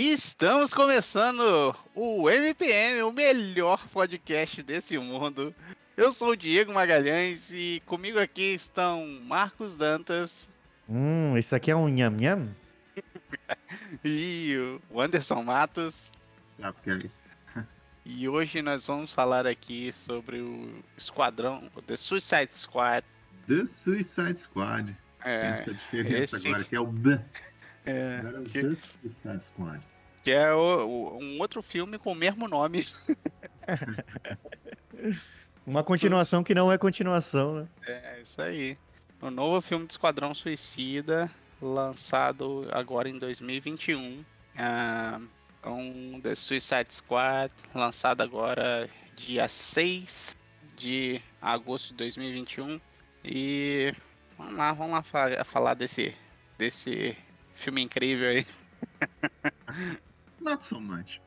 Estamos começando o MPM, o melhor podcast desse mundo. Eu sou o Diego Magalhães e comigo aqui estão Marcos Dantas. Hum, isso aqui é um nham nham? e o Anderson Matos. Sabe que é isso? E hoje nós vamos falar aqui sobre o Esquadrão, The Suicide Squad. The Suicide Squad. É, Essa diferença esse- agora, que é o The. É, que, The Suicide Squad. que é o- o- um outro filme com o mesmo nome. Uma continuação que não é continuação, né? É isso aí. O novo filme do Esquadrão Suicida, lançado agora em 2021. Ah, um The Suicide Squad, lançado agora dia 6 de agosto de 2021. E vamos lá, vamos lá fa- falar desse, desse filme incrível aí. Not so much.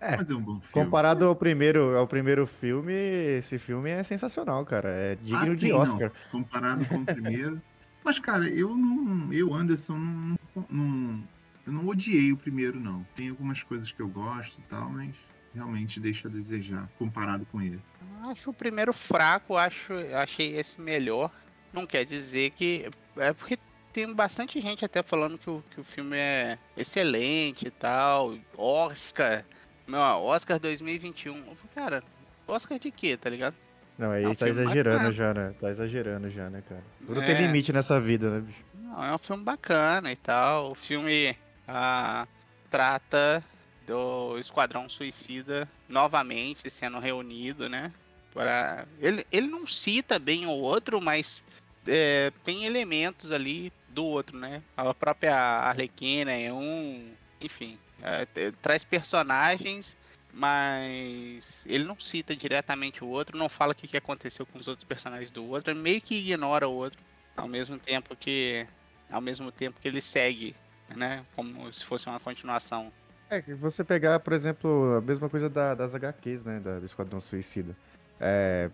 É, Mas é um bom filme. Comparado ao primeiro, ao primeiro filme, esse filme é sensacional, cara. É digno Ah, de sim, não, Oscar. comparado com o primeiro. Mas, cara, eu não. Eu, Anderson, não, não. Eu não odiei o primeiro, não. Tem algumas coisas que eu gosto e tal, mas realmente deixa a desejar comparado com esse. Acho o primeiro fraco, acho, achei esse melhor. Não quer dizer que. É porque tem bastante gente até falando que o, que o filme é excelente e tal. Oscar. Meu, Oscar 2021. Eu falei, Cara, Oscar de quê, tá ligado? Não, aí É um tá exagerando bacana. já, né? Tá exagerando já, né, cara? Tudo É. tem limite nessa vida, né, bicho? Não, é um filme bacana e tal. O filme ah, trata do Esquadrão Suicida novamente sendo reunido, né? Para... Ele, ele não cita bem o outro, mas é, tem elementos ali do outro, né? A própria Arlequina é um. Enfim, é, traz personagens, mas ele não cita diretamente o outro, não fala o que, que aconteceu com os outros personagens do outro, meio que ignora o outro, ao mesmo tempo que. Ao mesmo tempo que ele segue, né? Como se fosse uma continuação. É, que você pegar, por exemplo, a mesma coisa da- das HQs, né? Da, do Esquadrão Suicida. É.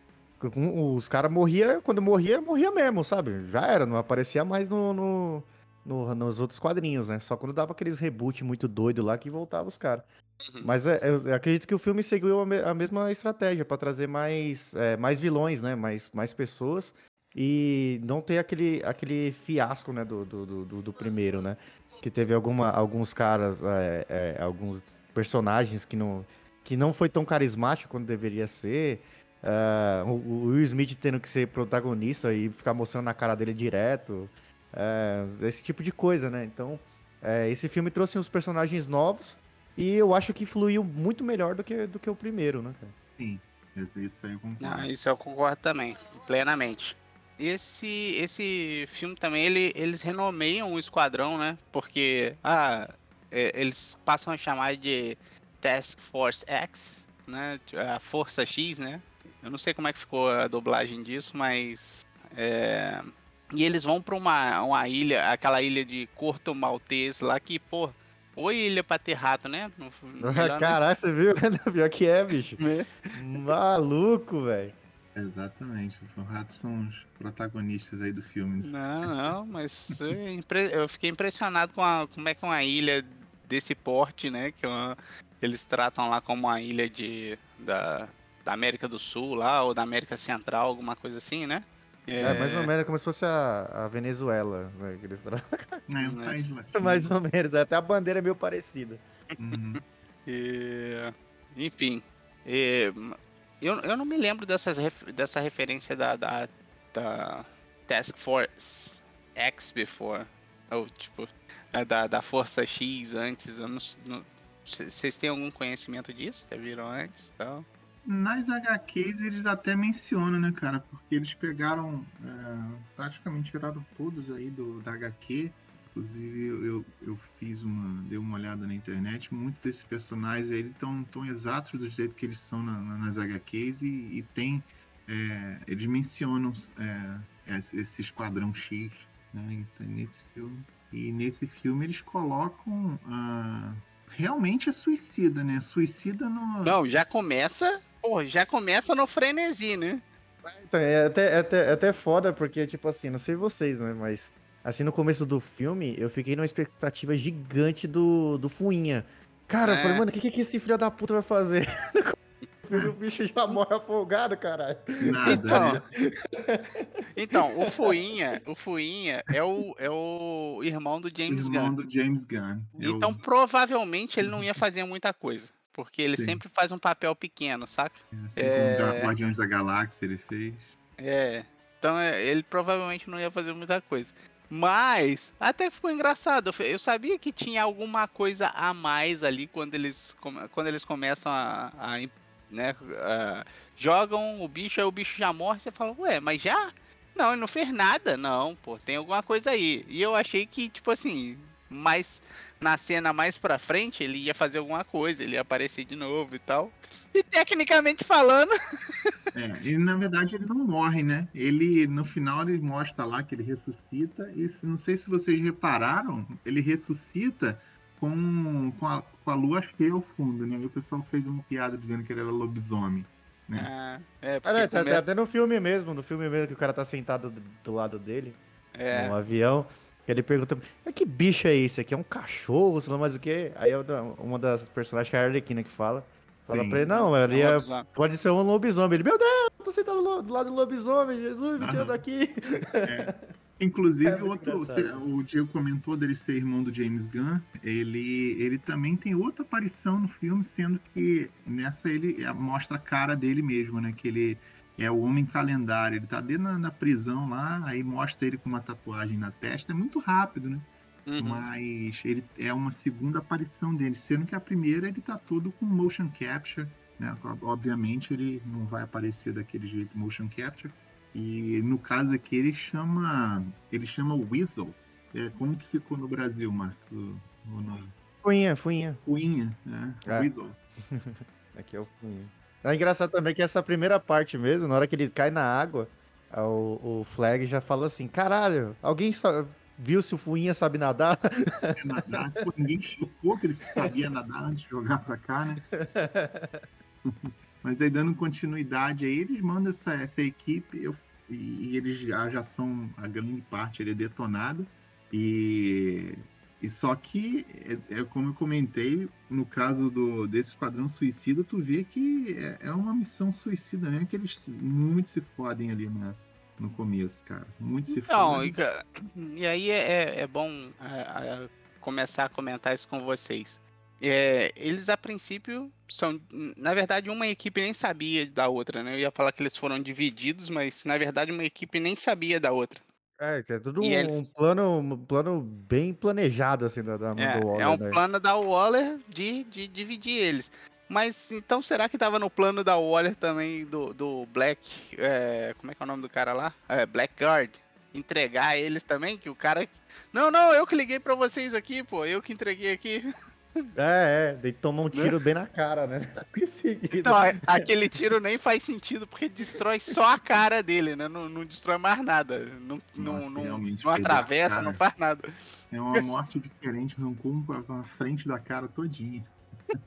Os caras morriam, quando morria, morria mesmo, sabe? Já era, não aparecia mais no, no- no- nos outros quadrinhos, né? Só quando dava aqueles reboot muito doido lá que voltava os caras. Uhum. Mas é, eu, acredito que o filme seguiu a, me- a mesma estratégia pra trazer mais, é, mais vilões, né? Mais, mais pessoas e não ter aquele, aquele fiasco, né? Do, do, do, do- do primeiro, né? Que teve alguma, alguns caras, é, é, alguns personagens que não, que não foi tão carismático quanto deveria ser. É, o, Will Smith tendo que ser protagonista e ficar mostrando na cara dele direto. é, esse tipo de coisa, né? Então, é, esse filme trouxe uns personagens novos. E eu acho que fluiu muito melhor do que, do que o primeiro, né, cara? Sim, esse- isso aí eu concordo. Não, isso eu concordo também, plenamente. Esse, esse filme também, ele, eles renomeiam o esquadrão, né? Porque ah, é, eles passam a chamar de Task Force X, né? A Força X, né? Eu não sei como é que ficou a dublagem disso, mas. é, E eles vão pra uma, uma ilha, aquela ilha de Corto Maltês lá que, pô, ou ilha pra ter rato, né? Não- Caralho, você viu? Pior que é, bicho. Maluco, velho. Exatamente. Os ratos são os protagonistas aí do filme. Não, não, mas eu, impre- eu fiquei impressionado com a, como é que uma ilha desse porte, né? Que é uma- eles tratam lá como uma ilha de, da, da América do Sul lá, ou da América Central, alguma coisa assim, né? É, mais ou menos como se fosse a, a Venezuela. Né, que eles tra- É um Né? mais ou menos. Até a bandeira é meio parecida. Uhum. E, enfim, e, eu, eu não me lembro dessas, ref- dessa referência da, da, da Task Force X before. Ou, tipo, a da, da Força X antes. Eu não, não- vocês têm algum conhecimento disso? Já viram antes? Então, Nas HQs eles até mencionam, né, cara? Porque eles pegaram. é, praticamente tiraram todos aí do, da HQ. Inclusive eu, eu, fiz uma. dei uma olhada na internet. Muitos desses personagens aí estão tão exatos do jeito que eles são na- na- nas HQs e, e tem. é, eles mencionam é, esse, esse Esquadrão X, né? Então, nesse filme. E nesse filme eles colocam. ah, realmente é suicida, né? Suicida no. não, já começa. Pô, já começa no frenesi, né? Então, é até, é até, é até foda, porque, tipo assim, não sei vocês, né? Mas assim, no começo do filme, eu fiquei numa expectativa gigante do, do Fuinha. Cara, eu É. falei, mano, o que, que esse filho da puta vai fazer? O bicho já morre afogado, caralho. Nada, Então, né? então, o Fuinha, o Fuinha é o, é o irmão do James Irmão Gunn. do James Gunn. Eu- Então, provavelmente ele não ia fazer muita coisa. Porque ele Sim. sempre faz um papel pequeno, saca? assim é- como o Guardiões da Galáxia ele fez. É. Então é, ele provavelmente não ia fazer muita coisa. Mas até ficou engraçado. Eu sabia que tinha alguma coisa a mais ali quando eles, quando eles começam a. a né, a- jogam o bicho, aí o bicho já morre. Você fala, ué, mas já? Não, ele não fez nada. Não, pô, tem alguma coisa aí. E eu achei que, tipo assim, mais na cena mais pra frente, ele ia fazer alguma coisa, ele ia aparecer de novo e tal. E tecnicamente falando, É, ele, na verdade, ele não morre, né? Ele, no final, ele mostra lá que ele ressuscita. E se- não sei se vocês repararam, ele ressuscita com, com, a, com a lua cheia ao fundo, né? Aí o pessoal fez uma piada dizendo que ele era lobisomem. Ah, é, Ah, porque não, tá, come- até no filme mesmo, no filme mesmo que o cara tá sentado do, do lado dele, é, no avião. Que Ele pergunta, "É, que bicho é esse aqui? É um cachorro, sei lá mais o quê? Aí uma das personagens, que é a Arlequina, que fala, fala Sim. pra ele, não, ele é um é, pode ser um lobisomem. Ele, meu Deus, eu tô sentado do lado do lobisomem, Jesus, me tira daqui. Inclusive, É outro, o Diego comentou dele ser irmão do James Gunn. Ele, ele também tem outra aparição no filme, sendo que nessa ele é- mostra a cara dele mesmo, né? Que ele é o homem calendário. Ele tá dentro na, na prisão lá, aí mostra ele com uma tatuagem na testa. É muito rápido, né? Uhum. Mas ele é uma segunda aparição dele, sendo que a primeira ele tá todo com motion capture, né? Obviamente ele não vai aparecer daquele jeito motion capture. E no caso aqui ele chama, ele chama Weasel. É, como que ficou no Brasil, Marcos? O, o nome? Fuinha, fuinha. Coinha, né? É. Weasel. Aqui é o fuinha. É engraçado também que essa primeira parte mesmo, na hora que ele cai na água, o, o Flag já fala assim, caralho, alguém viu se o fuinha sabe nadar? É nadar. Pô, ninguém chocou que ele sabia nadar antes de jogar pra cá, né? Mas aí, dando continuidade aí, eles mandam essa, essa equipe eu- e, e eles já, já são, a grande parte ele é detonada. E, e só que, é, é como eu comentei, no caso do, desse Esquadrão Suicida, tu vê que é, é uma missão suicida mesmo, que eles muito se fodem ali na, no começo, cara. Muito se Então, fodem. e, e aí é, é- é bom é, é, começar a comentar isso com vocês. Eles, a princípio, são. Na verdade, uma equipe nem sabia da outra, né? Eu ia falar que eles foram divididos, mas na verdade, uma equipe nem sabia da outra. É, que é tudo E um, eles- um plano, um plano bem planejado, assim, da, da É, Waller, é um né? plano da Waller de, de dividir eles. Mas então será que tava no plano da Waller também do, do Black. é, como é que é o nome do cara lá? É, Blackguard. Entregar eles também? Que o cara. Não, não, eu que liguei pra vocês aqui, pô. Eu que entreguei aqui. É, é, daí toma um tiro bem na cara, né? Então, aquele tiro nem faz sentido, porque destrói só a cara dele, né? Não, não destrói mais nada. Não, não, Nossa, não, não atravessa, não faz nada. É uma morte diferente, arrancou com a frente da cara todinha.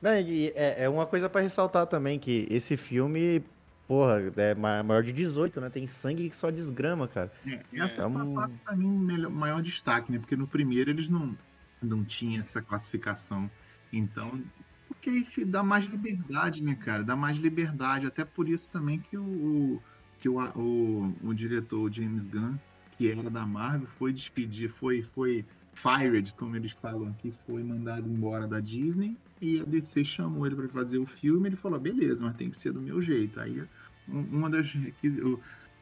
Né, e é, é uma coisa pra ressaltar também, que esse filme, porra, é ma- maior de 18, né? Tem sangue que só desgrama, cara. É, essa É é um- pra mim o melhor- maior destaque, né? Porque no primeiro eles não, não tinham essa classificação. Então, porque fi- dá mais liberdade, né, cara? Dá mais liberdade. Até por isso também que o, que o, o, o diretor James Gunn, que era da Marvel, foi despedir, foi, foi fired, como eles falam aqui, foi mandado embora da Disney. E a DC chamou ele para fazer o filme. Ele falou: beleza, mas tem que ser do meu jeito. Aí, um- uma das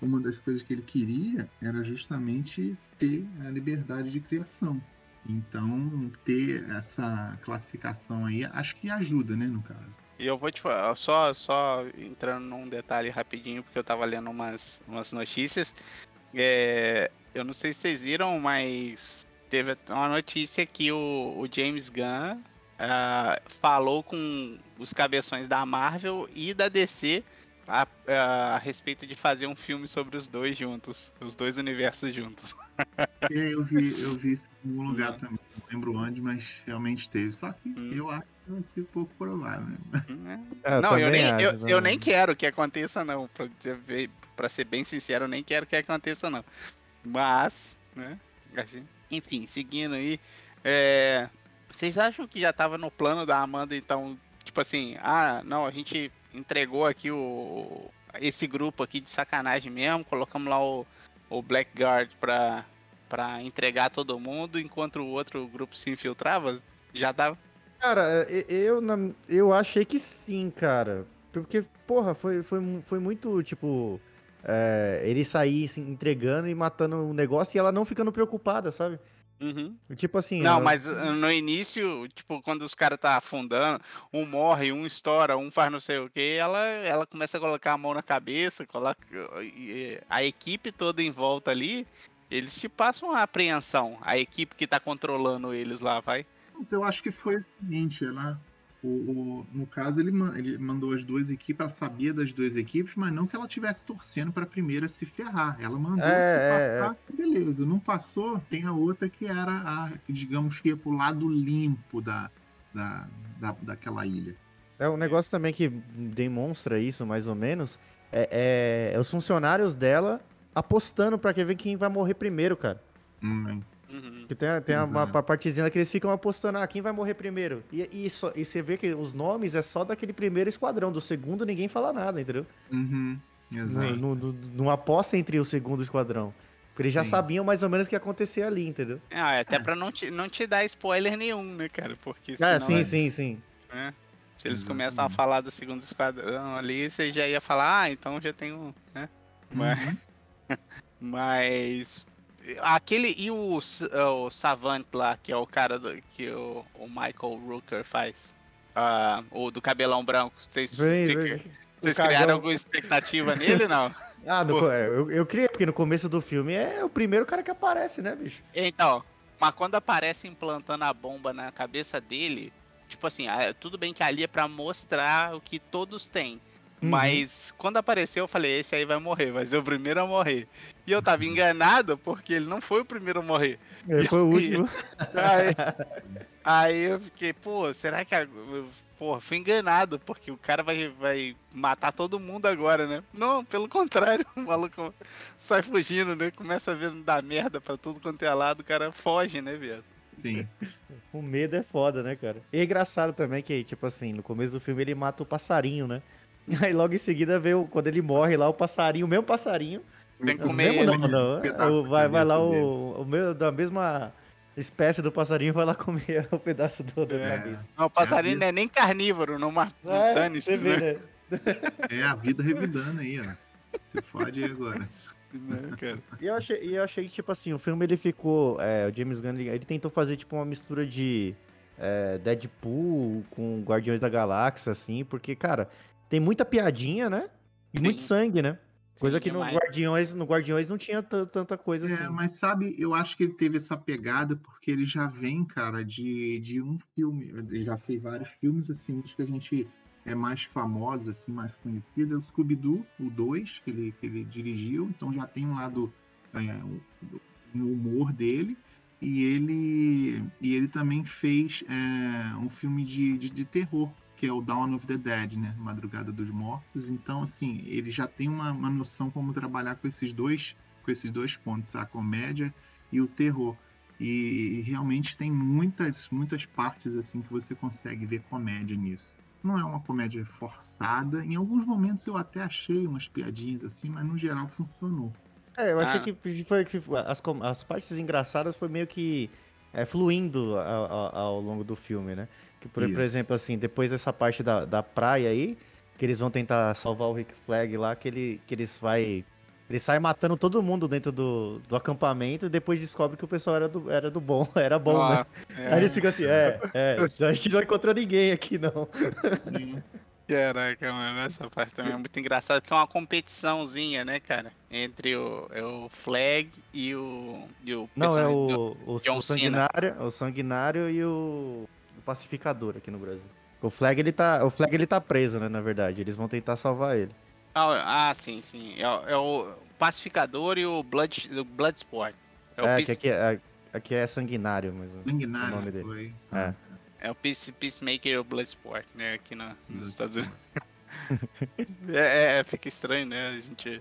uma das coisas que ele queria era justamente ter a liberdade de criação. Então, ter essa classificação aí, acho que ajuda, né, no caso. E eu vou te falar, só, só entrando num detalhe rapidinho, porque eu tava lendo umas, umas notícias. É, eu não sei se vocês viram, mas teve uma notícia que o, o James Gunn ah, falou com os cabeções da Marvel e da DC a, a respeito de fazer um filme sobre os dois juntos, os dois universos juntos. É, eu vi, eu vi isso em algum lugar Hum. também, não lembro onde, mas realmente teve. Só que Hum. eu acho que vai ser pouco provável. né? É, eu não, eu nem, acho, eu, não. eu nem quero que aconteça, não. Pra, dizer- pra ser bem sincero, eu nem quero que aconteça, não. Mas né? Enfim, seguindo aí. é, Vocês acham que já tava no plano da Amanda, então, tipo assim, ah, não, a gente entregou aqui o esse grupo aqui de sacanagem mesmo, colocamos lá o, o Blackguard pra, pra entregar todo mundo, enquanto o outro grupo se infiltrava? Já dava. Cara, e- eu, eu achei que sim, cara. Porque, porra, foi, foi, foi muito, tipo, é, ele sair se entregando e matando o negócio e ela não ficando preocupada, sabe? Tipo assim. Não, ela- mas uh, no início, tipo, quando os caras tá afundando, um morre, um estoura, um faz não sei o que, ela, ela começa a colocar a mão na cabeça, coloca a equipe toda em volta ali, eles te passam a apreensão. A equipe que tá controlando eles lá, vai. Mas eu acho que foi o seguinte, ela. O, o- no caso, ele, ele mandou as duas equipes, ela sabia das duas equipes, mas não que ela estivesse torcendo para a primeira se ferrar. Ela mandou É, se é, é. passasse, beleza. Não passou, tem a outra que era a, que, digamos que ia pro lado limpo da, da, da, daquela ilha. É um negócio também que demonstra isso, mais ou menos, é, é- é os funcionários dela apostando pra quem ver quem vai morrer primeiro, cara. Hum, Uhum. Que tem, tem uma, uma partezinha que eles ficam apostando, ah, quem vai morrer primeiro? E, e, só- e você vê que os nomes é só daquele primeiro esquadrão, do segundo ninguém fala nada, entendeu? uhum, exato. Não, não, não aposta entre o segundo esquadrão. Porque eles já Sim. sabiam mais ou menos o que ia acontecer ali, entendeu? Ah, é até É. pra não te, não te dar spoiler nenhum, né, cara? Porque Ah, senão, sim, é- sim, sim. né? Se eles começam a falar do segundo esquadrão ali, você já ia falar, ah, então já tem um, né? Mas. Mas. Aquele. E o, S- o Savant lá, que é o cara do, que o, o Michael Rooker faz? Ah, o do cabelão branco. Vocês, Vem, fica- vem. vocês cagão. criaram alguma expectativa nele, não? Ah, é, eu, eu criei, porque no começo do filme é o primeiro cara que aparece, né, bicho? Então, mas quando aparece implantando a bomba na cabeça dele, tipo assim, ah, tudo bem que ali é pra mostrar o que todos têm. Uhum. Mas quando apareceu, eu falei, esse aí vai morrer, vai ser o primeiro a morrer. E eu tava enganado porque ele não foi o primeiro a morrer. É, foi o Isso. último. Aí, aí eu fiquei, pô, será que. eu- Pô, fui enganado, porque o cara vai, vai matar todo mundo agora, né? Não, pelo contrário, o maluco sai fugindo, né? Começa a ver dar merda pra tudo quanto é lado, o cara foge, né, viado? Sim. O medo é foda, né, cara? E é engraçado também que, tipo assim, no começo do filme ele mata o passarinho, né? Aí logo em seguida vê o, quando ele morre lá, o passarinho, o mesmo passarinho. Tem que comer mesmo ele. não, não, pedaço vai, vai lá o, o meu, da mesma espécie do passarinho vai lá comer o pedaço do, da É. cabeça. Não, o passarinho não é nem carnívoro, não ma- É, dane-se, você vê, né? né? É a vida revidando aí, ó. Você fode aí agora. Né, cara? E eu achei, e eu achei que, tipo assim, o filme ele ficou. é, o James Gunn ele, ele tentou fazer, tipo, uma mistura de é, Deadpool com Guardiões da Galáxia, assim, porque, cara, tem muita piadinha, né? E Sim. muito sangue, né? Coisa Sim, que no. Guardiões, no Guardiões não tinha tan- tanta coisa É, assim. mas sabe, eu acho que ele teve essa pegada porque ele já vem, cara, de, de um filme. Ele já fez vários filmes, assim, que a gente é mais famoso, assim, mais conhecido. É o Scooby-Doo, o 2, que ele, que ele dirigiu. Então já tem um lado é, no humor dele. E ele, e ele também fez é, um filme de, de, de terror, que é o Dawn of the Dead, né? Madrugada dos Mortos. Então, assim, ele já tem uma, uma noção como trabalhar com esses dois com esses dois pontos, a comédia e o terror. E, e realmente tem muitas, muitas partes assim que você consegue ver comédia nisso. Não é uma comédia forçada. Em alguns momentos eu até achei umas piadinhas assim, mas no geral funcionou. É, eu achei Ah. que foi que as, com- as partes engraçadas foi meio que é, fluindo ao, ao- ao longo do filme, né? Que, por, por exemplo, assim, depois dessa parte da, da praia aí, que eles vão tentar salvar o Rick Flag lá, que, ele, que eles vai. Eles saem matando todo mundo dentro do, do acampamento e depois descobre que o pessoal era do, era do bom, era bom, né? Ah, é. Aí eles ficam assim, é, é, a gente não encontrou ninguém aqui, não. Caraca, mano, essa parte também é muito engraçada, porque é uma competiçãozinha, né, cara? Entre o, é o Flag e o. E o Não, é o, o, o sanguinário, o sanguinário e o, o pacificador aqui no Brasil. O Flag ele tá, o Flag ele tá preso, né, na verdade. Eles vão tentar salvar ele. Ah, ah, sim, sim. É, o- é o Pacificador e o Blood, o Bloodsport. É o, É, Peace, aqui é, aqui é sanguinário, mas o- Sanguinário o nome dele. foi. É. é o Peace, Peacemaker e o Bloodsport, né? Aqui na, nos. Estados Unidos. é, é, fica estranho, né? A gente.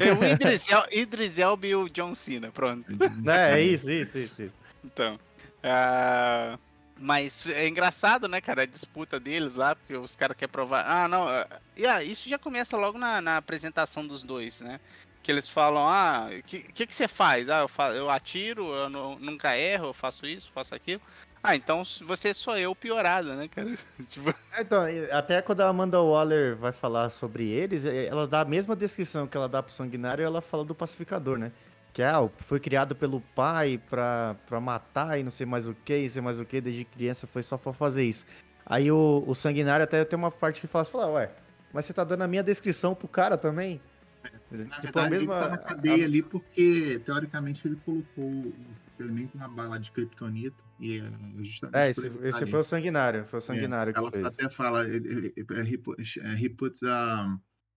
É o Idris, El, Idris Elba e o John Cena, pronto. É, é isso, isso, isso, isso. Então. ah, mas é engraçado, né, cara, a disputa deles lá, porque os caras querem provar. Ah, não. ah, yeah, isso já começa logo na, na apresentação dos dois, né? Que eles falam, ah, o que, que, que você faz? Ah, eu, fa eu atiro, eu nu- nunca erro, eu faço isso, faço aquilo. Ah, então você sou eu piorada, né, cara? tipo, É, Então, até quando a Amanda Waller vai falar sobre eles, eh, ela dá a mesma descrição que ela dá pro Sanguinário, ela fala do pacificador, né? Que é, ah, foi criado pelo pai pra, pra matar e não sei mais o que, e não sei mais o que, desde criança foi só pra fazer isso. Aí o, o Sanguinário até tem uma parte que fala assim, fala, ué, mas você tá dando a minha descrição pro cara também? Na Tipo, a verdade, mesma- ele tá na cadeia ali porque, teoricamente, ele colocou o experimento na bala de Kryptonita. E é justamente É, esse, ele tá esse foi o Sanguinário, foi o Sanguinário É, ela fez. até fala, ele- ele- he put, he put the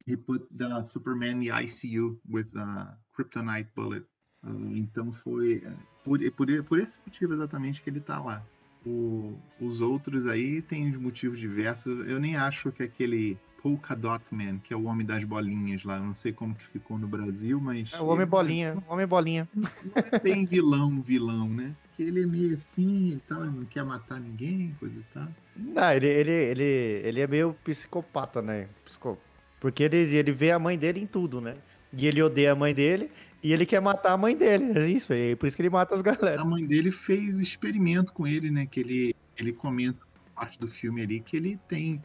he put the Superman in the ICU with the kryptonite bullet. Ah, então foi é, por, por, por esse motivo exatamente que ele tá lá. O- os outros aí têm os motivos diversos. Eu nem acho que aquele Polka Dot Man, que é o homem das bolinhas lá, eu não sei como que ficou no Brasil, mas É o Homem Bolinha, o Homem Bolinha. não é bem vilão, vilão, né? Que ele é meio assim e tal, ele não quer matar ninguém, coisa e tal. Não, ele, ele, ele, ele é meio psicopata, né? Psico... Porque ele, ele vê a mãe dele em tudo, né? E ele odeia a mãe dele e ele quer matar a mãe dele. É isso, é por isso que ele mata as galera. A mãe dele fez experimento com ele, né? Que ele, ele comenta parte do filme ali que ele tem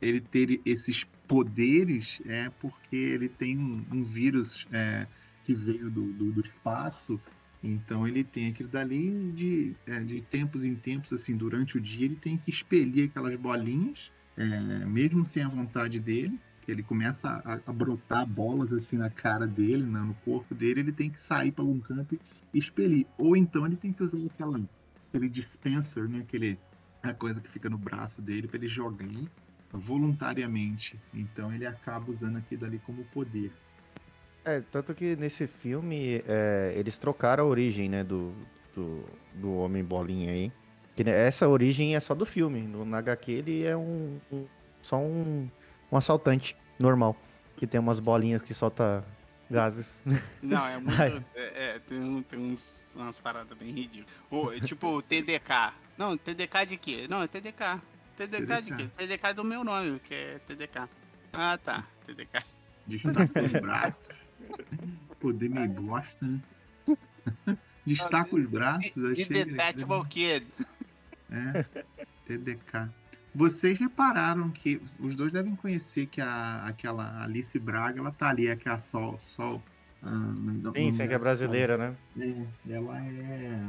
ele ter esses poderes é porque ele tem um, um vírus é, que veio do, do, do espaço. Então ele tem aquilo dali de, é, de tempos em tempos, assim, durante o dia, ele tem que expelir aquelas bolinhas, é, mesmo sem a vontade dele, que ele começa a, a brotar bolas assim na cara dele, né, no corpo dele, ele tem que sair para algum canto e expelir. Ou então ele tem que usar aquela, aquele dispenser, né, aquele, a coisa que fica no braço dele, para ele jogar voluntariamente. Então ele acaba usando aquilo dali como poder. É, tanto que nesse filme é, eles trocaram a origem, né, do, do, do Homem Bolinha aí. Que né, essa origem é só do filme. No na HQ ele é um, um- só um, um assaltante normal. Que tem umas bolinhas que solta gases. Não, é muito. É- é, tem tem uns, umas paradas bem ridículas. O- é tipo TDK. Não, TDK de quê? Não, é TDK. TDK, de quê? TDK do meu nome, que é TDK. Ah, tá. TDK. Destaca os braços. Poder meio bosta, né? Destaca os braços, E achei. Detectable Kid. É, TDK. Vocês repararam que os dois devem conhecer que a, aquela Alice Braga, ela tá ali, é que a Sol. Sol ah, Sim, que é brasileira, né? É, ela é.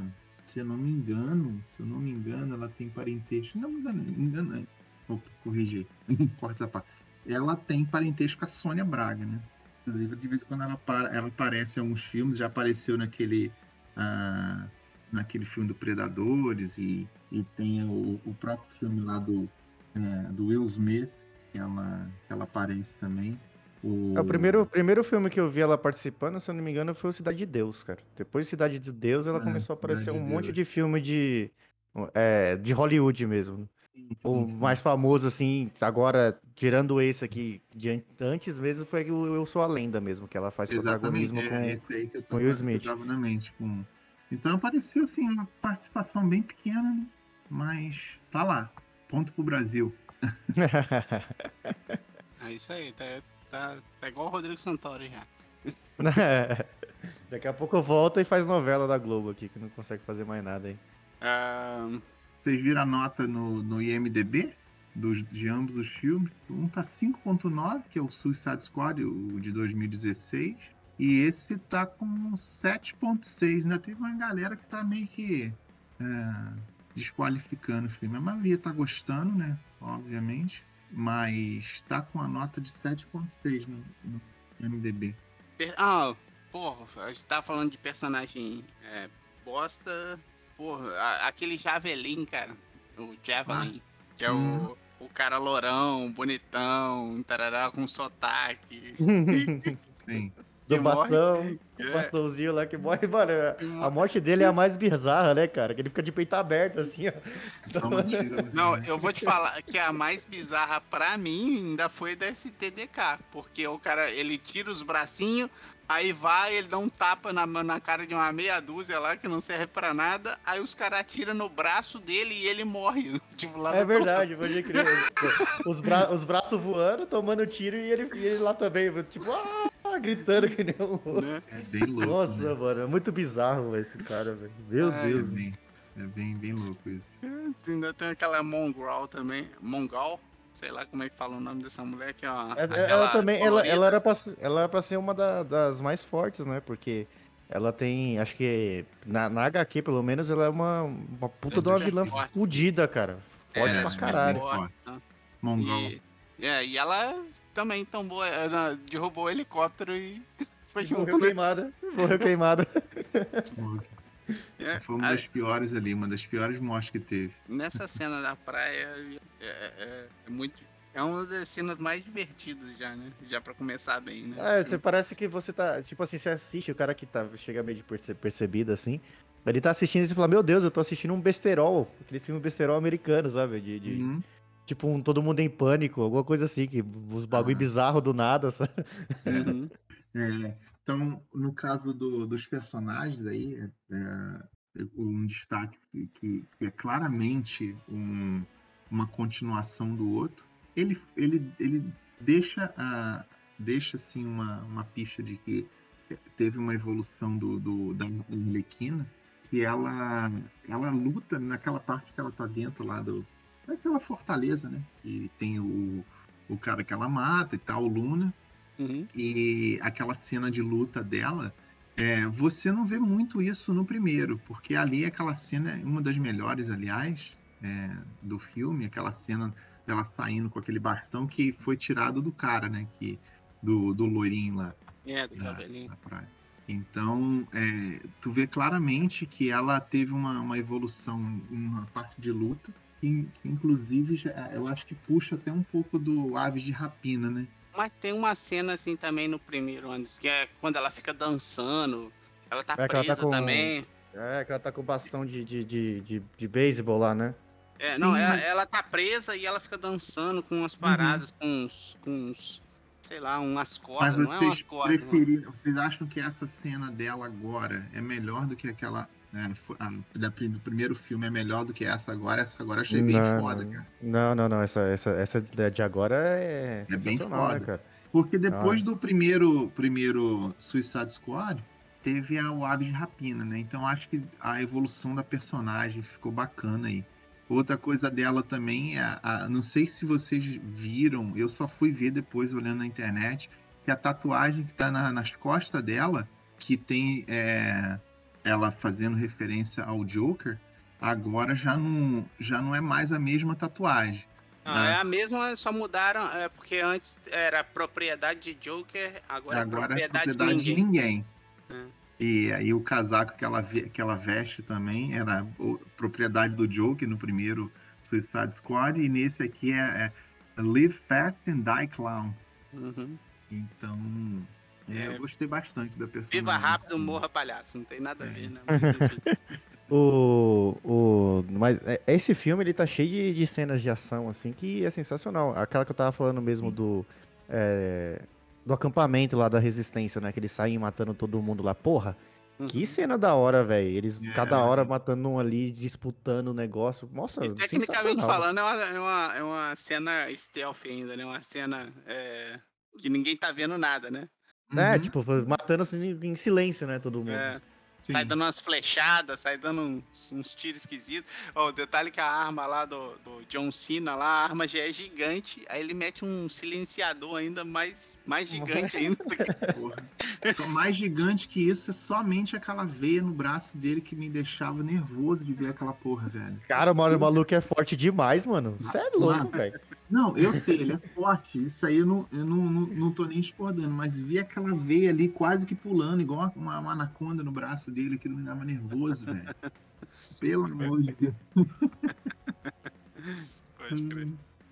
Se eu não me engano, se eu não me engano, ela tem parentesco. Não me engano, me engano. é. Vou corrigir. Corta essa parte. Ela tem parentesco com a Sônia Braga, né? Inclusive, de vez em quando ela, para, ela aparece em alguns filmes, já apareceu naquele. ah, naquele filme do Predadores e, e tem o, o próprio filme lá do, é, do Will Smith, que ela, que ela aparece também. O, É, o primeiro, o primeiro filme que eu vi ela participando, se eu não me engano, foi o Cidade de Deus, cara. Depois de Cidade de Deus, ela É, começou a aparecer Cidade um de monte Deus. de filme de, é, de Hollywood mesmo. O Sim, sim. mais famoso, assim, agora, tirando esse aqui, de an- antes mesmo, foi o Eu Sou a Lenda mesmo, que ela faz Exatamente, protagonismo é com... esse aí que eu com tava, Will que eu Smith. tava na mente. Com... Então apareceu assim, uma participação bem pequena, né? mas tá lá. Ponto pro Brasil. É isso aí, tá, tá, tá igual o Rodrigo Santoro já. Daqui a pouco volta e faz novela da Globo aqui, que não consegue fazer mais nada aí. Ah, Vocês viram a nota no, no IMDB dos, de ambos os filmes? Um tá 5.9, que é o Suicide Squad, o de 2016. E esse tá com 7.6. Ainda teve uma galera que tá meio que é, desqualificando o filme. A maioria tá gostando, né? Obviamente. Mas tá com a nota de 7.6 no, no per- ah, porra, a gente tá falando de personagem é, bosta. Porra, a- aquele Javelin, cara. O Javelin. que é Hum. o, o cara lourão, bonitão, tarará, com sotaque. Sim. do Que morre. bastão, É. o bastãozinho lá que morre, mano. A morte dele é a mais bizarra, né, cara? Que ele fica de peito aberto, assim, ó. Né? Não, eu vou te falar que a mais bizarra pra mim ainda foi da STDK, porque o cara, ele tira os bracinhos, aí vai, ele dá um tapa na, na cara de uma meia dúzia lá que não serve pra nada, aí os caras atiram no braço dele e ele morre. Tipo, lá É outro verdade, pode crer. Os, bra os braços voando, tomando tiro e ele, e ele lá também, tipo, ah, gritando que nem um louco. né? É bem louco. Nossa, né? mano, é muito bizarro esse cara, velho. Meu Ai, É Deus. bem, é bem, bem louco isso. Ainda tem aquela Mongol também, Mongol, sei lá como é que fala o nome dessa mulher, que é uma, É- aquela ela também, ela, colorida. ela, era pra, ser- ela era pra ser uma da- das mais fortes, né? Porque ela tem, acho que na, na HQ, pelo menos, ela é uma, uma puta Ela de uma é vilã forte. fodida, cara. Forte É, pra caralho. forte. né? Mongol. E, é, e ela também tombou, ela derrubou o helicóptero e foi junto, Morreu né? queimada. Morreu queimada. É, Foi uma a- das piores ali, uma das piores mortes que teve. nessa cena da praia é, é- é muito. É uma das cenas mais divertidas já, né? Já pra começar bem, né? É, você parece que você tá. Tipo assim, você assiste, o cara que tá, chega meio de perce- percebido assim. Ele tá assistindo e você fala, meu Deus, eu tô assistindo um besterol. Aquele filme besterol americano, sabe? De, de- Uhum. Tipo um Todo Mundo em Pânico, alguma coisa assim, que os bagulho Ah. bizarro do nada, sabe? Uhum. É, então, no caso do- dos personagens aí, é, um destaque que, que- que é claramente um- uma continuação do outro. Ele, ele, ele deixa, a, deixa assim, uma, uma pista de que teve uma evolução do, do- da Arlequina, que ela, ela luta naquela parte que ela tá dentro lá do, daquela fortaleza, né? Que tem o, o cara que ela mata e tal, o Luna Uhum. e aquela cena de luta dela, é, você não vê muito isso no primeiro, porque ali aquela cena é uma das melhores, aliás, é, do filme, aquela cena dela saindo com aquele bastão que foi tirado do cara, né? Que, do, do loirinho lá É, do cabelinho. na praia. Então, é, tu vê claramente que ela teve uma, uma evolução na parte de luta, que, que inclusive já- eu acho que puxa até um pouco do Aves de Rapina, né? Mas tem uma cena assim também no primeiro, antes, que é quando ela fica dançando. Ela tá É que ela tá presa com- também. É, que ela tá com bastão de, de, de, de, de beisebol lá, né? É, Sim, não, ela, mas- ela tá presa e ela fica dançando com Uhum. umas paradas, com uns, com uns, sei lá, umas Mas cordas, não é umas vocês cordas. não. preferiram, vocês acham que essa cena dela agora é melhor do que aquela né, da, do primeiro filme é melhor do que essa agora? Essa agora eu achei bem Não, foda, não. cara. Não, não, não. Essa, essa, essa de agora é, É bem sensacional, né, foda. cara? Porque depois Ah. do primeiro, primeiro Suicide Squad, teve a, o Aves de Rapina, né? Então acho que a evolução da personagem ficou bacana aí. Outra coisa dela também é, a- não sei se vocês viram, eu só fui ver depois olhando na internet, que a tatuagem que tá na- nas costas dela, que tem é, ela fazendo referência ao Joker, agora já não, já não é mais a mesma tatuagem. Não, é Mas- a mesma, só mudaram, é porque antes era propriedade de Joker, agora, é Agora é propriedade, propriedade de de ninguém. ninguém. É. E aí o casaco que ela, que ela veste também era propriedade do Joker no primeiro Suicide Squad, e nesse aqui é, é Live Fast and Die Clown. Uhum. Então, é, É. eu gostei bastante da personagem. Viva rápido, assim. morra palhaço, não tem nada a É. ver, né? Mas. O, o, mas é- esse filme, ele tá cheio de, de cenas de ação, assim, que é sensacional. Aquela que eu tava falando mesmo do... é, do acampamento lá da Resistência, né? Que eles saem matando todo mundo lá. Porra, que Uhum. cena da hora, velho. Eles, É. cada hora matando um ali, disputando o negócio. Nossa, E tecnicamente falando, é uma, é, uma, é uma cena stealth ainda, né? Uma cena é, que ninguém tá vendo nada, né? É, Uhum. tipo, matando assim, em silêncio, né, todo mundo. É. Sim. Sai dando umas flechadas, sai dando uns, uns tiros esquisitos. Ó, o detalhe que a arma lá do, do John Cena, lá, a arma já é gigante. Aí ele mete um silenciador ainda mais, mais gigante ainda. do que- Porra. Só mais gigante que isso é somente aquela veia no braço dele que me deixava nervoso de ver aquela porra, velho. Cara, mano, o maluco é forte demais, mano. Você é louco, velho. Não, eu sei, ele é forte. Isso aí eu não, eu não, não, não tô nem discordando, mas vi aquela veia ali quase que pulando, igual uma, uma anaconda no braço dele, aquilo me dava nervoso, velho. Pelo amor de Deus. Pode crer.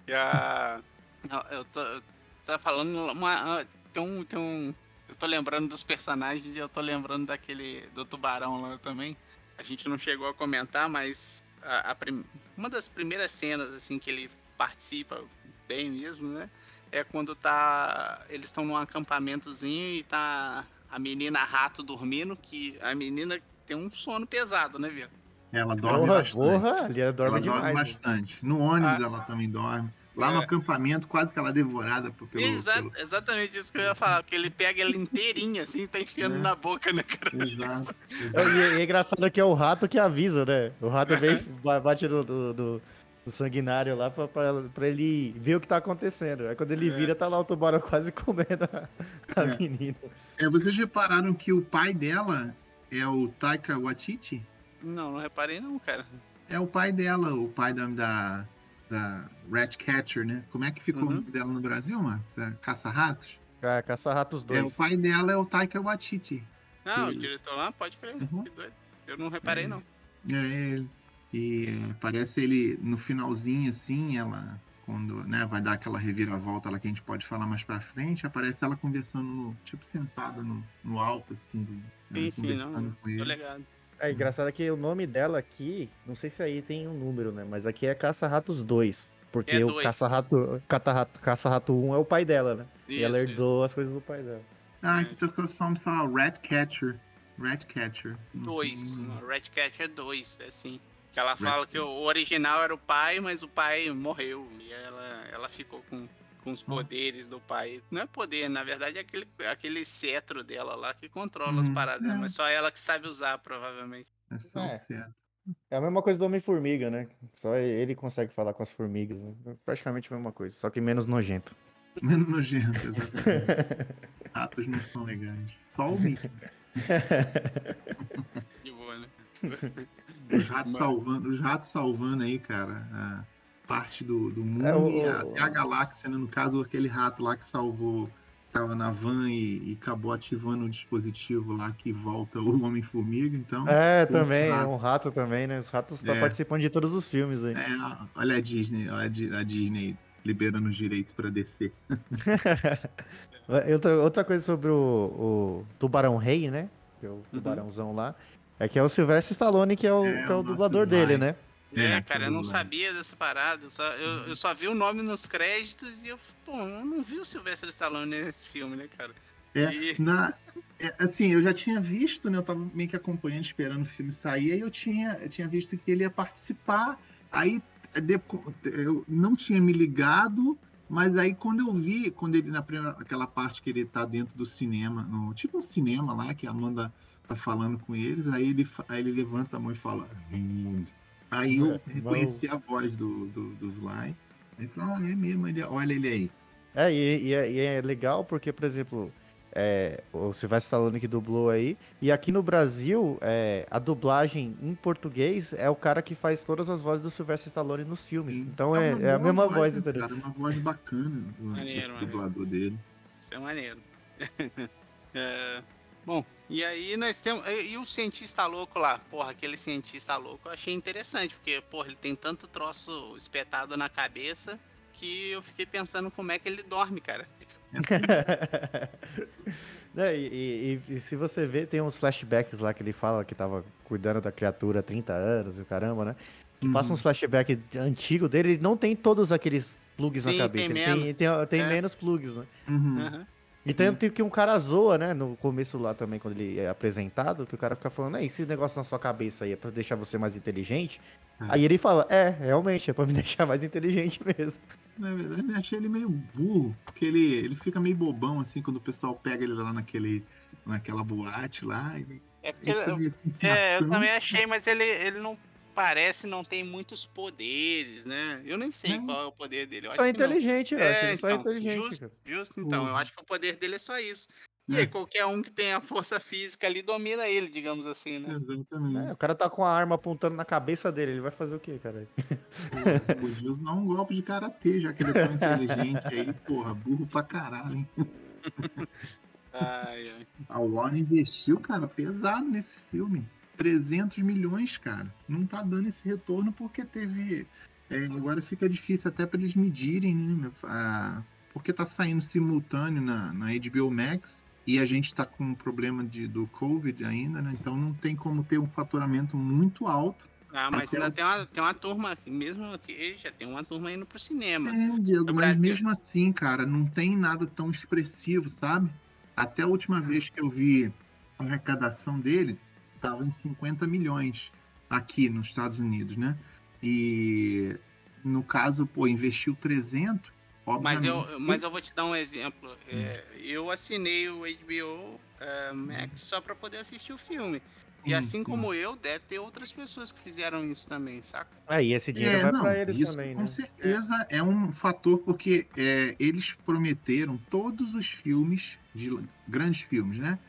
E a. Não, Eu tô. Eu tava falando uma. Tem um. Tem um eu tô lembrando dos personagens e eu tô lembrando daquele. do tubarão lá também. A gente não chegou a comentar, mas a, a prim... uma das primeiras cenas assim que ele participa bem mesmo, né? É quando tá. Eles estão num acampamentozinho e tá a menina rato dormindo, que a menina tem um sono pesado, né, viu? Ela dorme Porra, bastante. porra, ali ela dorme ela demais. dorme né? bastante. No ônibus Ah. ela também dorme. Lá no É. acampamento, quase que ela é devorada por- pelo. Exa- pelo- Exatamente isso que eu ia falar, porque ele pega ela inteirinha assim e tá enfiando É. na boca, né, cara? Exato. É, E, e é engraçado que é o rato que avisa, né? O rato vem, ba- bate no, no- no- no sanguinário lá pra, pra, pra ele ver o que tá acontecendo. Aí quando ele É. vira, tá lá o tubarão quase comendo a, a É. menina. É, vocês repararam que o pai dela é o Taika Waititi? Não, não reparei não, cara. É o pai dela, o pai da, da, da Ratcatcher, né? Como é que ficou Uhum. o nome dela no Brasil, Marcos? É Caça-Ratos? É, caça-ratos É, o pai dela é o Taika Waititi. Não, o Sim. diretor lá, pode crer. Uhum. Que doido. Eu não reparei, É. não. É ele. E é, parece ele no finalzinho, assim, ela. Quando né, vai dar aquela reviravolta lá que a gente pode falar mais pra frente, aparece ela conversando, no, tipo, sentada no, no alto, assim, do, Sim, né, sim, conversando não. com Tô ele. ligado. É engraçado que o nome dela aqui, não sei se aí tem um número, né? Mas aqui é Caça-Ratos 2. Porque É o. Caça-Rato Caça-Rato Caça-Rato 1 é o pai dela, né? e ela Isso, herdou as coisas do pai dela. Ah, É. que tocou só só Ratcatcher. Ratcatcher. Não Dois. tem- Uma Ratcatcher 2, é assim. Que ela fala que o original era o pai, mas o pai morreu. E ela, ela ficou com, com os poderes do pai. Não é poder, na verdade é aquele, aquele cetro dela lá que controla as Hum, paradas. é. Mas só ela que sabe usar, provavelmente. É só É. o. É a mesma coisa do Homem-Formiga, né? Só ele consegue falar com as formigas, né? É Praticamente a mesma coisa, só que menos nojento. Menos nojento, exatamente. Ratos não são legais. Só o Mickey. De boa, né? Os ratos Mas- salvando, os ratos salvando aí, cara, a parte do, do mundo É, o- e até a galáxia, né? No caso, aquele rato lá que salvou, tava na van e, e acabou ativando o dispositivo lá que volta o Homem-Formiga, então. É, também, é rato. um rato também, né? Os ratos estão É. participando de todos os filmes aí. É, olha a Disney, olha a Di- a Disney liberando os direitos pra descer. outra, outra coisa sobre o, o Tubarão Rei, né? Que é Uhum. o tubarãozão lá. É que é o Sylvester Stallone que é o, É, que é o dublador dele, né? É, É, cara, eu não sabia dessa parada. Eu só, eu, eu só vi o nome nos créditos e eu, pô, eu não vi o Sylvester Stallone nesse filme, né, cara? É, E- na, é, assim, eu já tinha visto, né? Eu tava meio que acompanhando, esperando o filme sair, aí eu tinha, eu tinha visto que ele ia participar, aí eu não tinha me ligado, mas aí quando eu vi, quando ele, na primeira, aquela parte que ele tá dentro do cinema, no, tipo um cinema lá, que a Amanda tá falando com eles, aí ele, aí ele levanta a mão e fala. Aí eu É, reconheci a voz do, do, do Sly, aí falei, ah, é mesmo, ele, olha ele aí. É, e, e é, e é legal porque, por exemplo, é, o Sylvester Stallone que dublou aí, e aqui no Brasil, é, a dublagem em português é o cara que faz todas as vozes do Sylvester Stallone nos filmes. Então é, uma é a mesma voz, né, entendeu? Cara, uma voz bacana Maneiro, desse maneiro. dublador dele. Isso é maneiro. É, bom, e aí nós temos. E, e o cientista louco lá? Porra, aquele cientista louco eu achei interessante, porque, porra, ele tem tanto troço espetado na cabeça que eu fiquei pensando como é que ele dorme, cara. E, e- e se você ver, tem uns flashbacks lá que ele fala que tava cuidando da criatura há 30 anos e o caramba, né? Que passa Uhum. uns flashbacks antigo dele, ele não tem todos aqueles plugs Sim, na cabeça. tem ele menos. tem, tem, tem É. menos plugs, né? Uhum. Aham. E tanto que um cara zoa, né, no começo lá também, quando ele é apresentado, que o cara fica falando, "É, esse negócio na sua cabeça aí é pra deixar você mais inteligente. É. Aí ele fala, é, realmente, é pra me deixar mais inteligente mesmo. Na verdade, eu achei ele meio burro, porque ele, ele fica meio bobão, assim, quando o pessoal pega ele lá naquele, naquela boate lá. Ele, É porque. ele assim, É, eu também achei, mas ele, ele não parece, não tem muitos poderes, né? Eu nem sei Não. qual é o poder dele. Eu Só acho é não. inteligente, eu acho. É, Ele só é então, inteligente. justo, justo. Então, eu Uhum. acho que o poder dele é só isso. E É. aí, qualquer um que tenha força física ali domina ele, digamos assim, né? Exatamente. É, o cara tá com a arma apontando na cabeça dele, ele vai fazer o quê, cara? O, o Gilson dá um golpe de karatê, já que ele é tão inteligente aí, porra, burro pra caralho, hein? Ai, ai. A Warner investiu, cara, pesado nesse filme. 300 milhões, cara. Não tá dando esse retorno porque teve. é, agora fica difícil até pra eles medirem, né? Ah, porque tá saindo simultâneo na, na HBO Max E a gente está com um problema de, do Covid ainda, né? Então não tem como ter um faturamento muito alto. Ah, mas Até ainda o- tem uma, tem uma turma, aqui, mesmo aqui, já tem uma turma indo pro cinema. É, Diego, mas mesmo assim, cara, não tem nada tão expressivo, sabe? Até a última vez que eu vi a arrecadação dele, tava em 50 milhões aqui nos Estados Unidos, né? E no caso, pô, investiu 300, Mas eu, obviamente. mas eu vou te dar um exemplo. É, eu assinei o HBO eh, Max só pra poder assistir o filme. E Sim, assim sim. como eu, deve ter outras pessoas que fizeram isso também, saca? É, e esse dinheiro É, vai não, pra eles isso também, com né? certeza é um fator porque é, eles prometeram todos os filmes, de grandes filmes, né?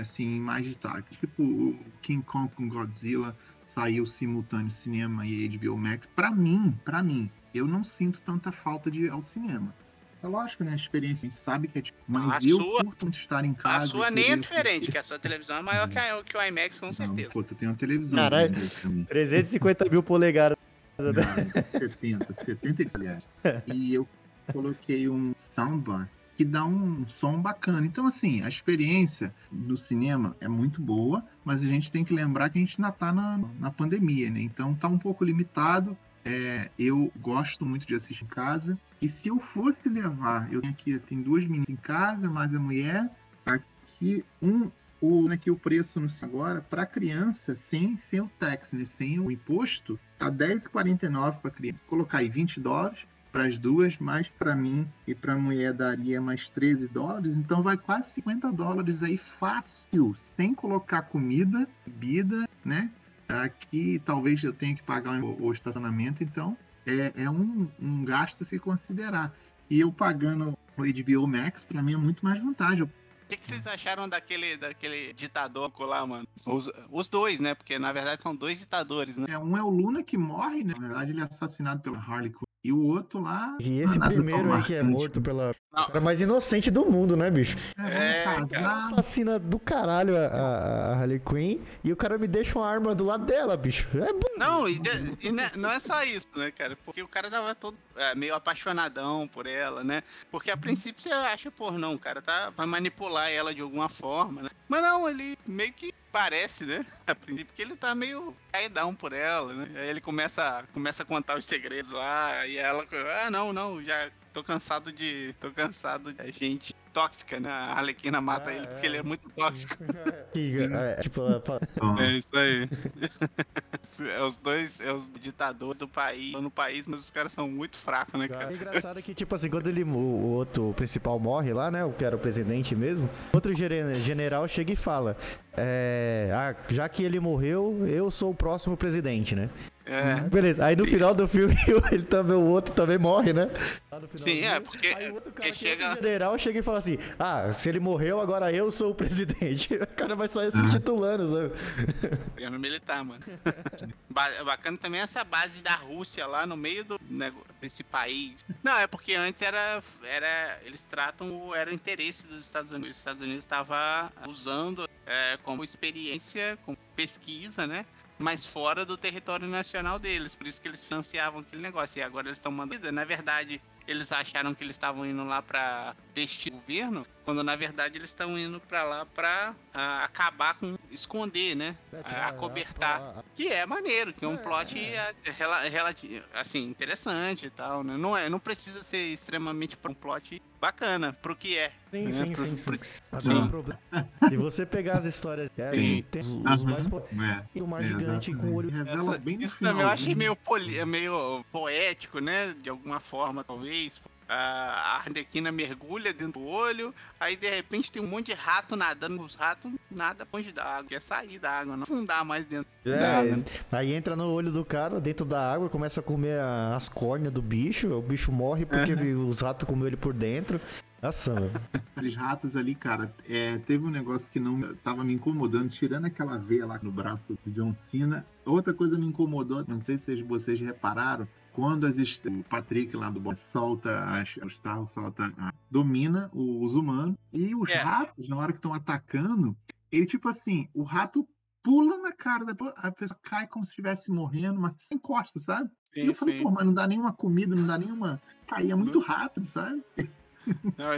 Assim, mais destaque. Tipo, o King Kong com Godzilla saiu simultâneo cinema e HBO Max. Pra mim, pra mim, eu não sinto tanta falta de ir ao cinema. É lógico, né? A experiência, a gente sabe que é tipo, mas A eu sua- curto muito estar em casa. a sua e nem é diferente, assistir. que a sua televisão é maior que, a, que o IMAX, com Não, certeza. pô, tu tem uma televisão. Caralho. né, também. 350 mil polegadas. Não, 70, 70 aliás. E eu coloquei um soundbar que dá um som bacana. Então, assim, a experiência do cinema é muito boa, mas a gente tem que lembrar que a gente ainda tá na, na pandemia, né? Então tá um pouco limitado. É, eu gosto muito de assistir em casa. E se eu fosse levar, eu tenho aqui, tem duas meninas em casa, mais a mulher. Aqui, um, o, né, que o preço no agora, para criança, sem, sem o tax, né, sem o imposto, tá 10,49 para criança. Colocar aí 20 dólares para as duas, mais para mim e para a mulher daria mais 13 dólares, então vai quase 50 dólares aí fácil, sem colocar comida, bebida, né? Aqui talvez eu tenha que pagar o, o estacionamento, então é, é um, um gasto a se considerar. E eu pagando o HBO Max, para mim é muito mais vantagem. O que, que vocês acharam daquele, daquele ditador lá, mano? Os, os dois, né? Porque na verdade são dois ditadores, né? É, um é o Luna que morre, né? Na verdade, ele é assassinado pela Harley Quinn. E o outro lá. E esse primeiro aí que é morto pela. Não. O cara mais inocente do mundo, né, bicho? É, É, casar. Assassina do caralho a, a, a Harley Quinn e o cara me deixa uma arma do lado dela, bicho. É bom. Não, e, de- e ne- não é só isso, né, cara? Porque o cara tava todo é, meio apaixonadão por ela, né? Porque a princípio você acha, pô, não, o cara tá, vai manipular ela de alguma forma, né? Mas não, ele meio que parece, né? A princípio que ele tá meio caidão por ela, né? Aí ele começa, começa a contar os segredos lá, e ela, ah, não, não, já tô cansado de. tô cansado de gente tóxica, né? A Arlequina mata Ah, ele porque é. ele é muito tóxico. Que, é, tipo, É isso aí. é os dois, é os ditadores do país, no país, mas os caras são muito fracos, né, É cara? engraçado que, tipo assim, quando ele, o, o outro principal morre lá, né? O que era o presidente mesmo, outro general chega e fala: é, ah, já que ele morreu, eu sou o próximo presidente, né? É. Beleza, aí no final do filme ele também, o outro também morre, né? Sim, é, porque- Aí o outro cara que é general chega e fala assim: Ah, se ele morreu, agora eu sou o presidente. O cara vai só se titulando, sabe? Governo militar, mano. Ba- bacana também essa base da Rússia lá no meio do nego- desse país. Não, é porque antes era, era eles tratam era o interesse dos Estados Unidos. Os Estados Unidos estava usando é, como experiência, como pesquisa, né? Mas fora do território nacional deles, por isso que eles financiavam aquele negócio. E agora eles estão mandando. Na verdade, eles acharam que eles estavam indo lá para deste governo, quando na verdade eles estão indo para lá para acabar com esconder, né? A, acobertar. Que é maneiro, que é um É, plot é, relati- assim, interessante e tal, né? Não, é, não precisa ser extremamente pra um plot bacana pro que é. Sim, né? sim, Pro- sim, pro- sim. Problema. Se você pegar as histórias, é, Sim. tem os, os Aham, mais é, e o mais é, gigante com o olho. Revela Essa- isso também eu achei finalzinho. meio, poli- meio poético, né? De alguma forma, talvez. A Arlequina mergulha dentro do olho, aí de repente tem um monte de rato nadando. Os ratos nada longe da água, quer sair da água, não afundar mais dentro da É, água. aí entra no olho do cara, dentro da água, começa a comer a- as córneas do bicho, o bicho morre porque os ratos comeu ele por dentro. Nossa, mano. Aqueles ratos ali, cara, é, teve um negócio que não tava me incomodando, tirando aquela veia lá no braço do John Cena. Outra coisa me incomodou, não sei se vocês repararam, quando as est- o Patrick lá do boss solta as, os solta, a- domina os humanos e os É. ratos, na hora que estão atacando, ele tipo assim, o rato pula na cara da a pessoa cai como se estivesse morrendo, mas sem encosta, sabe? e Sim, eu falei, sim. pô, mas não dá nenhuma comida, não dá nenhuma. Caía muito rápido, sabe? Não,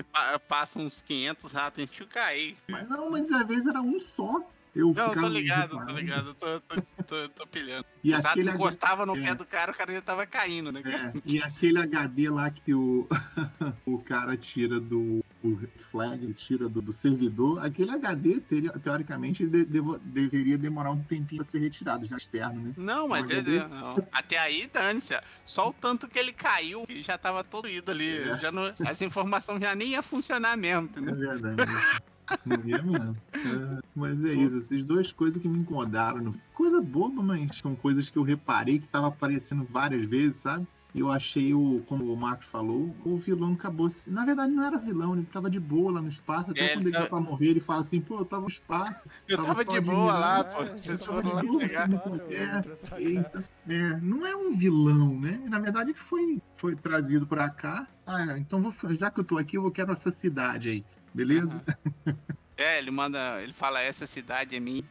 passa uns 500 ratos em cima e cair. Mas não, mas às vezes era um só. Eu Não, ficava tô ligado, tô ligado. Tô, tô, tô, tô pilhando. E ratos aquele, encostavam no é. pé do cara, o cara já tava caindo, né? é, e aquele HD lá que o, o cara tira do o flag, tira do, do servidor, aquele HD, teria- teoricamente, ele de- devo- deveria demorar um tempinho pra ser retirado, já externo, né? Não, mas de- não. até aí, dane-se. Só o tanto que ele caiu, que já tava todo ido ali. É. Já não, essa informação já nem ia funcionar mesmo, É entendeu? verdade. Não mesmo. É, mas é isso, essas duas coisas que me incomodaram. Coisa boba, mas são coisas que eu reparei que tava aparecendo várias vezes, sabe? Eu achei o, como o Marcos falou, o vilão acabou. se- Na verdade, não era vilão, ele tava de boa lá no espaço. Até É, quando ele ele tá tava- pra morrer, ele fala assim, pô, eu tava no espaço. Eu Tava tava de boa lá, pô. Vocês foram lá pegar. eu É. Então, é, não é um vilão, né? Na verdade, foi, foi trazido pra cá. Ah, então vou, já que eu tô aqui, eu quero essa cidade aí. Beleza? É, ele manda. Ele fala, essa cidade é minha.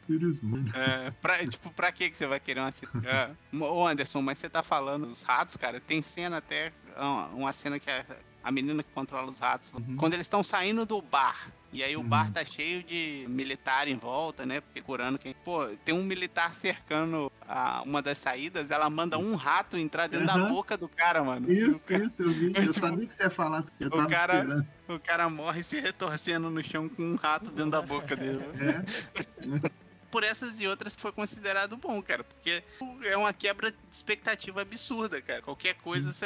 É, pra, tipo, pra que você vai querer uma cidade? É. Ô, Anderson, mas você tá falando dos ratos, cara. Tem cena até. Uma, uma cena que a, a menina que controla os ratos. Uhum. Quando eles estão saindo do bar. E aí o Uhum. bar tá cheio de militar em volta, né? Porque curando quem. Pô, tem um militar cercando a, uma das saídas, ela manda um rato entrar dentro da Uhum. boca do cara, mano. Isso, O ca- isso, eu vi. Eu sabia que você ia falar. Eu o cara- esperando. O cara morre se retorcendo no chão com um rato dentro da boca dele. É, por essas e outras foi considerado bom, cara. Porque é uma quebra de expectativa absurda, cara. Qualquer coisa, você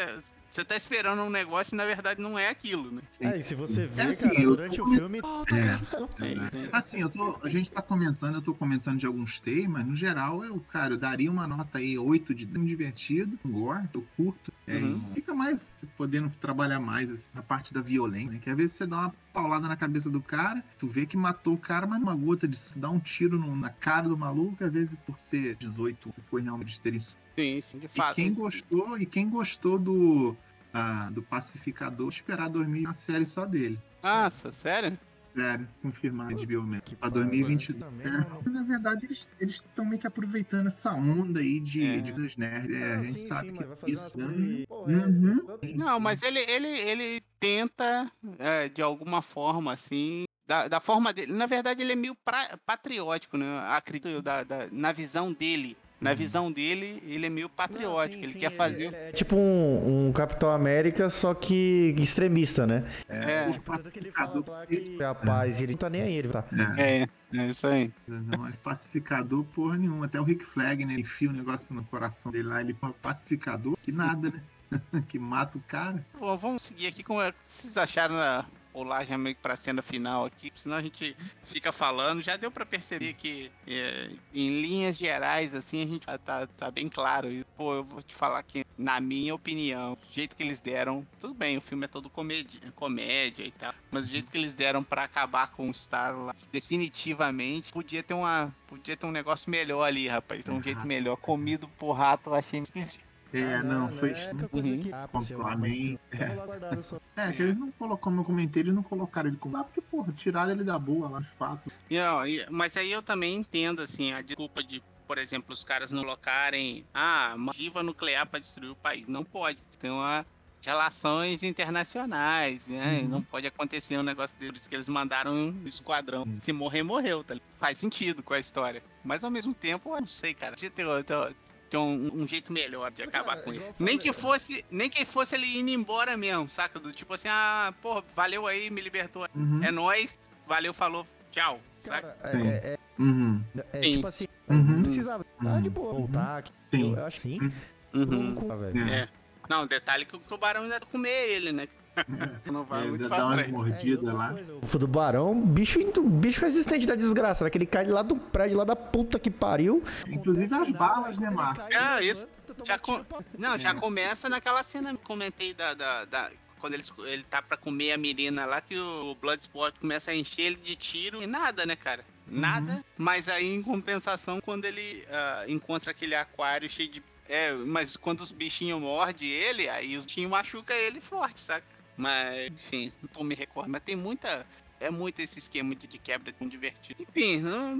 tá esperando um negócio e na verdade não é aquilo, né? sim. É, e se você vê, assim, cara, durante tô o filme. É. Assim, eu tô, a gente tá comentando, eu tô comentando de alguns temas, no geral, eu, cara, eu daria uma nota aí 8 de tão divertido, um gore, eu curto. É, Uhum. Fica mais podendo trabalhar mais assim, na parte da violência, né? Que às vezes você dá uma paulada na cabeça do cara, tu vê que matou o cara, mas uma gota de dá um tiro no- na cara do maluco, às vezes por ser 18, foi realmente ter isso. Sim, sim, de E fato. quem gostou, e quem gostou do, ah, do Pacificador, esperar dormir a série só dele. Nossa, sério? Sério, confirmar de Bioman. Pra pariu, 2022. também É. não- Na verdade, eles estão meio que aproveitando essa onda aí de, É. de das nerds. É, a Não, gente sim, sabe sim, que mas vai fazer umas isso. Uhum. que, porra, é Uhum. Não, mas ele, ele, ele tenta, é, de alguma forma, assim. Da, da forma dele. Na verdade, ele é meio pra- patriótico, né? Acredito eu, da, da- na visão dele. Na Uhum. visão dele, ele é meio patriótico. Não, sim, ele sim, quer fazer. É, é tipo um, um Capitão América, só que extremista, né? É. o Tipo, que ele fala lá que é a paz, ele não tá nem aí, ele tá. É, É, é isso aí. não é pacificador porra nenhuma. Até o Rick Flag, né? Ele enfia o negócio no coração dele lá. Ele é pacificador, que nada, né? que mata o cara. Bom, vamos seguir aqui com. O que vocês acharam da pular já meio que pra cena final aqui? Senão a gente fica falando. Já deu pra perceber que, é, em linhas gerais, assim, a gente tá, tá, tá bem claro. E, pô, eu vou te falar que, na minha opinião, o jeito que eles deram. Tudo bem, o filme é todo comédia, comédia e tal. Mas o jeito que eles deram pra acabar com o Star lá, definitivamente, podia ter uma. Podia ter um negócio melhor ali, rapaz. Ter um jeito melhor. Comido por rato, eu achei esquisito. É, Ah, não, foi. É coisa Uhum. que. Ah, Completamente. só. É, que eles não colocaram, como eu comentei, eles não colocaram ele como. Ah, porque, porra, tiraram ele da boa lá no espaço. E- mas aí eu também entendo, assim, a desculpa de, por exemplo, os caras não colocarem ah, uma ogiva nuclear para destruir o país. Não pode. Tem uma relações internacionais, né? Uhum. Não pode acontecer um negócio deles que eles mandaram um esquadrão. Se morrer, morreu, tá? ligado? Faz sentido com a história. Mas ao mesmo tempo, eu não sei, cara. Tinha ter, um, um jeito melhor de acabar cara, com ele. Nem que fosse, nem que fosse ele indo embora mesmo, saca? Do tipo assim, ah, pô, valeu aí, me libertou. Uhum. É nóis, valeu, falou, tchau. Saca? Cara, é, é, Uhum. é- é tipo assim, Uhum. não precisava. Uhum. de boa, voltar. que Sim. Eu, eu acho que sim. Uhum. Com- com- velho. É. É. Não, detalhe que o tubarão ainda comer ele, né? Não vai É, muito dá uma. É, mordida outra lá. O do barão, bicho, bicho resistente da desgraça, né? Que ele cai lá do prédio, lá da puta que pariu. Inclusive as balas, né, ele Marco? Ah, ele isso. toma Já com- Não, já É. começa naquela cena que eu comentei da. da, da- quando ele, ele tá pra comer a menina lá, que o Bloodsport começa a encher ele de tiro e nada, né, cara? Nada. Uhum. Mas aí, em compensação, quando ele ah, encontra aquele aquário cheio de. É, mas quando os bichinhos mordem ele, aí os bichinhos machuca ele forte, saca? Mas, enfim, não tô me recordando. Mas tem muita. É muito esse esquema de, de quebra tão divertido. Enfim, não,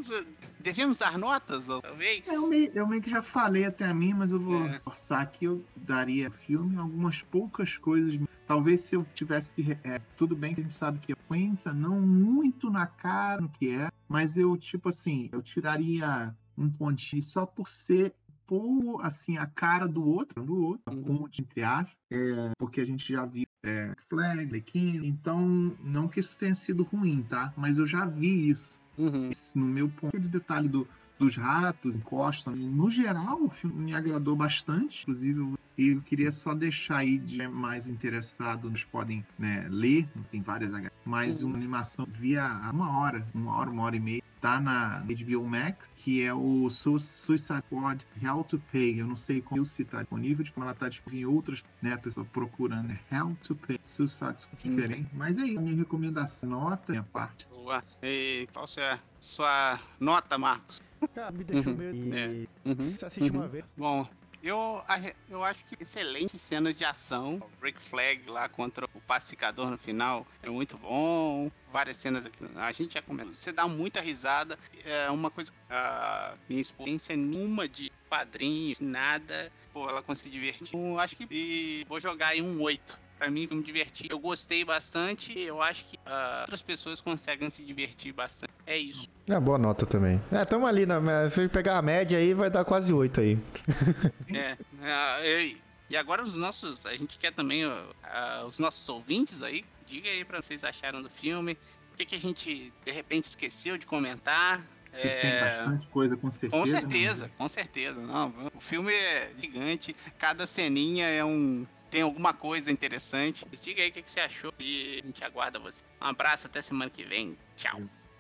devemos dar notas, talvez? Eu meio, eu meio que já falei até a mim, mas eu vou É. forçar aqui. Eu daria ao filme algumas poucas coisas. talvez se eu tivesse que. É, tudo bem que a gente sabe que é sequência, não muito na cara no que é, mas eu, tipo assim, eu tiraria um pontinho só por ser pôr assim a cara do outro, do outro, uhum. entre aspas, é, porque a gente já viu é, Flag, Lequino, então não que isso tenha sido ruim, tá? Mas eu já vi isso. Uhum. No meu ponto, aquele detalhe do, dos ratos encostam. No geral, o filme me agradou bastante. Inclusive, eu queria só deixar aí de mais interessado, nos podem né, ler, tem várias mas uma animação via uma hora, uma hora, uma hora e meia, tá na HBO Max, que é o Suicide Squad Hell to Pay. Eu não sei como se tá disponível, de como ela tá disponível em outras, né? A pessoa procurando é Hell to Pay, Suicide Squad diferente. Mas é isso, a minha recomendação, nota, minha parte. Boa. E qual é sua nota, Marcos? Cara, me deixou uhum. meio. É. Uhum. Você assiste uhum. uma vez. Bom, eu, eu acho que excelentes cenas de ação. O break flag lá contra o pacificador no final é muito bom. Várias cenas aqui. A gente já comentou. Você dá muita risada. É uma coisa. A minha experiência nenhuma de quadrinhos, nada. Pô, ela conseguiu divertir. Eu acho que. E vou jogar aí um 8 Pra mim foi me divertir. Eu gostei bastante. Eu acho que uh, outras pessoas conseguem se divertir bastante. É isso. É boa nota também. É, tamo ali na. Se pegar a média aí, vai dar quase 8 aí. é. Uh, e agora os nossos. A gente quer também uh, os nossos ouvintes aí. Diga aí pra vocês acharam do filme. O que, que a gente de repente esqueceu de comentar. É... Tem bastante coisa, com certeza. Com certeza, né? com certeza. Não, o filme é gigante, cada ceninha é um, tem alguma coisa interessante. Diga aí o que, você achou e a gente aguarda você. Um abraço, até semana que vem. Tchau.